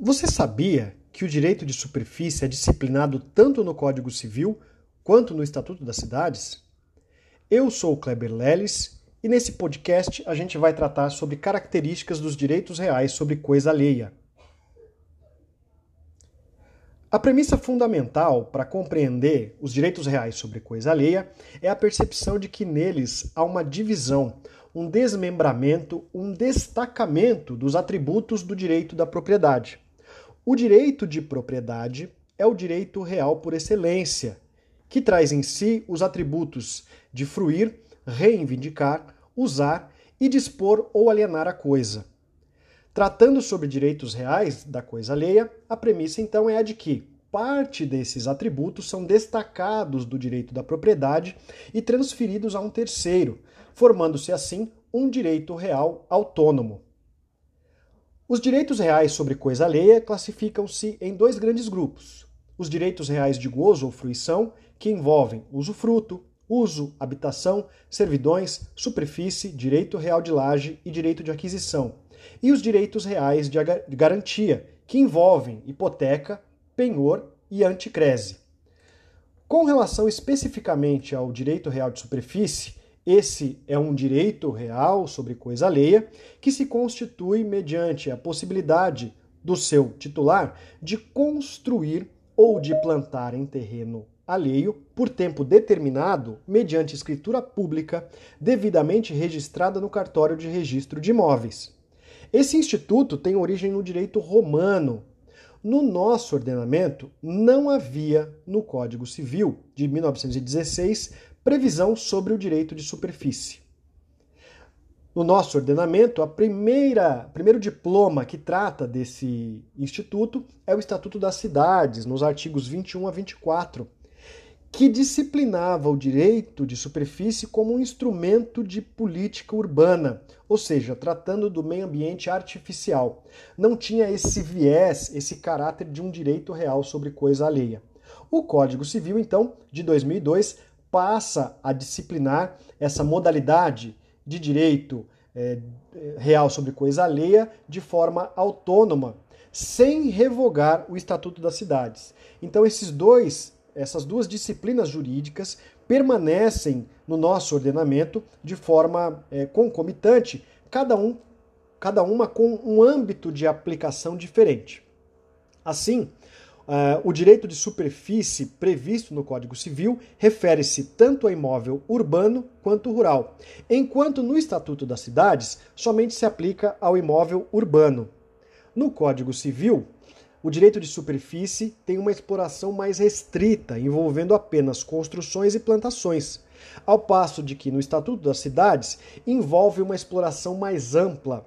Você sabia que o direito de superfície é disciplinado tanto no Código Civil quanto no Estatuto das Cidades? Eu sou o Kleber Leles e nesse podcast a gente vai tratar sobre características dos direitos reais sobre coisa alheia. A premissa fundamental para compreender os direitos reais sobre coisa alheia é a percepção de que neles há uma divisão, um desmembramento, um destacamento dos atributos do direito da propriedade. O direito de propriedade é o direito real por excelência, que traz em si os atributos de fruir, reivindicar, usar e dispor ou alienar a coisa. Tratando sobre direitos reais da coisa alheia, a premissa então é a de que parte desses atributos são destacados do direito da propriedade e transferidos a um terceiro, formando-se assim um direito real autônomo. Os direitos reais sobre coisa alheia classificam-se em dois grandes grupos: os direitos reais de gozo ou fruição, que envolvem usufruto, uso, habitação, servidões, superfície, direito real de laje e direito de aquisição, e os direitos reais de garantia, que envolvem hipoteca, penhor e anticrese. Com relação especificamente ao direito real de superfície, esse é um direito real sobre coisa alheia que se constitui mediante a possibilidade do seu titular de construir ou de plantar em terreno alheio por tempo determinado mediante escritura pública devidamente registrada no cartório de registro de imóveis. Esse instituto tem origem no direito romano. No nosso ordenamento, não havia no Código Civil de 1916 previsão sobre o direito de superfície. No nosso ordenamento, a primeira primeiro diploma que trata desse instituto é o Estatuto das Cidades, nos artigos 21 a 24, que disciplinava o direito de superfície como um instrumento de política urbana, ou seja, tratando do meio ambiente artificial. Não tinha esse viés, esse caráter de um direito real sobre coisa alheia. O Código Civil, então, de 2002, passa a disciplinar essa modalidade de direito é, real sobre coisa alheia de forma autônoma, sem revogar o Estatuto das Cidades. Então, esses dois, essas duas disciplinas jurídicas permanecem no nosso ordenamento de forma é, concomitante, cada, um, cada uma com um âmbito de aplicação diferente. Assim, Uh, o direito de superfície previsto no Código Civil refere-se tanto a imóvel urbano quanto rural, enquanto no Estatuto das Cidades somente se aplica ao imóvel urbano. No Código Civil, o direito de superfície tem uma exploração mais restrita, envolvendo apenas construções e plantações, ao passo de que no Estatuto das Cidades envolve uma exploração mais ampla,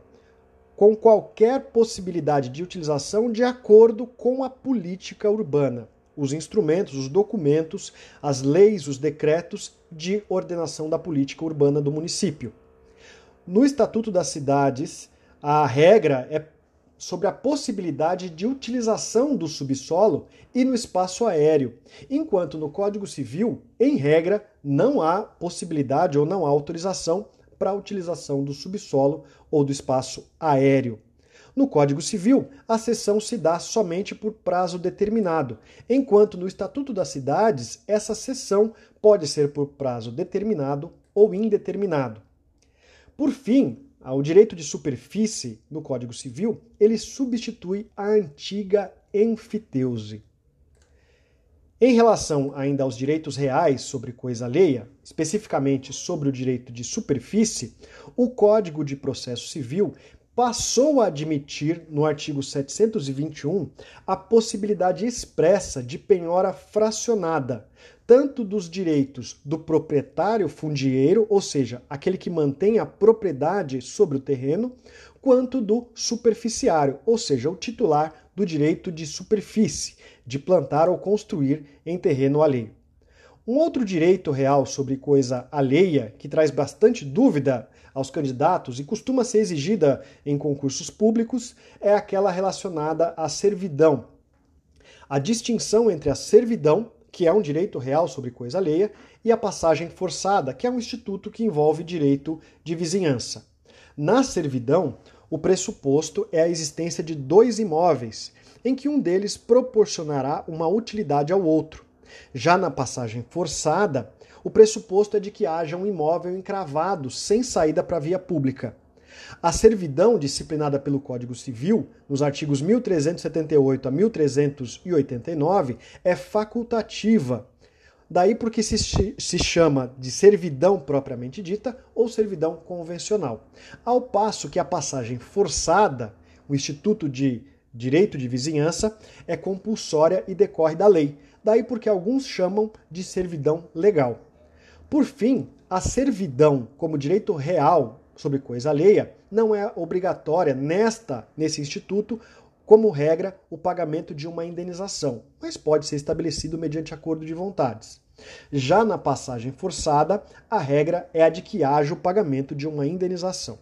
com qualquer possibilidade de utilização de acordo com a política urbana, os instrumentos, os documentos, as leis, os decretos de ordenação da política urbana do município. No Estatuto das Cidades, a regra é sobre a possibilidade de utilização do subsolo e no espaço aéreo, enquanto no Código Civil, em regra, não há possibilidade ou não há autorização para a utilização do subsolo ou do espaço aéreo. No Código Civil, a cessão se dá somente por prazo determinado, enquanto no Estatuto das Cidades, essa cessão pode ser por prazo determinado ou indeterminado. Por fim, o direito de superfície no Código Civil, ele substitui a antiga enfiteuse. Em relação ainda aos direitos reais sobre coisa alheia, especificamente sobre o direito de superfície, o Código de Processo Civil passou a admitir, no artigo 721, a possibilidade expressa de penhora fracionada, tanto dos direitos do proprietário fundieiro, ou seja, aquele que mantém a propriedade sobre o terreno, quanto do superficiário, ou seja, o titular do direito de superfície, de plantar ou construir em terreno alheio. Um outro direito real sobre coisa alheia, que traz bastante dúvida aos candidatos e costuma ser exigida em concursos públicos, é aquela relacionada à servidão. A distinção entre a servidão, que é um direito real sobre coisa alheia, e a passagem forçada, que é um instituto que envolve direito de vizinhança. Na servidão, o pressuposto é a existência de dois imóveis, em que um deles proporcionará uma utilidade ao outro. Já na passagem forçada, o pressuposto é de que haja um imóvel encravado sem saída para a via pública. A servidão disciplinada pelo Código Civil, nos artigos 1378 a 1389, é facultativa. Daí porque se, se chama de servidão propriamente dita ou servidão convencional. Ao passo que a passagem forçada, o Instituto de Direito de Vizinhança, é compulsória e decorre da lei. Daí porque alguns chamam de servidão legal. Por fim, a servidão como direito real sobre coisa alheia não é obrigatória nesta nesse instituto como regra o pagamento de uma indenização, mas pode ser estabelecido mediante acordo de vontades. Já na passagem forçada, a regra é a de que haja o pagamento de uma indenização.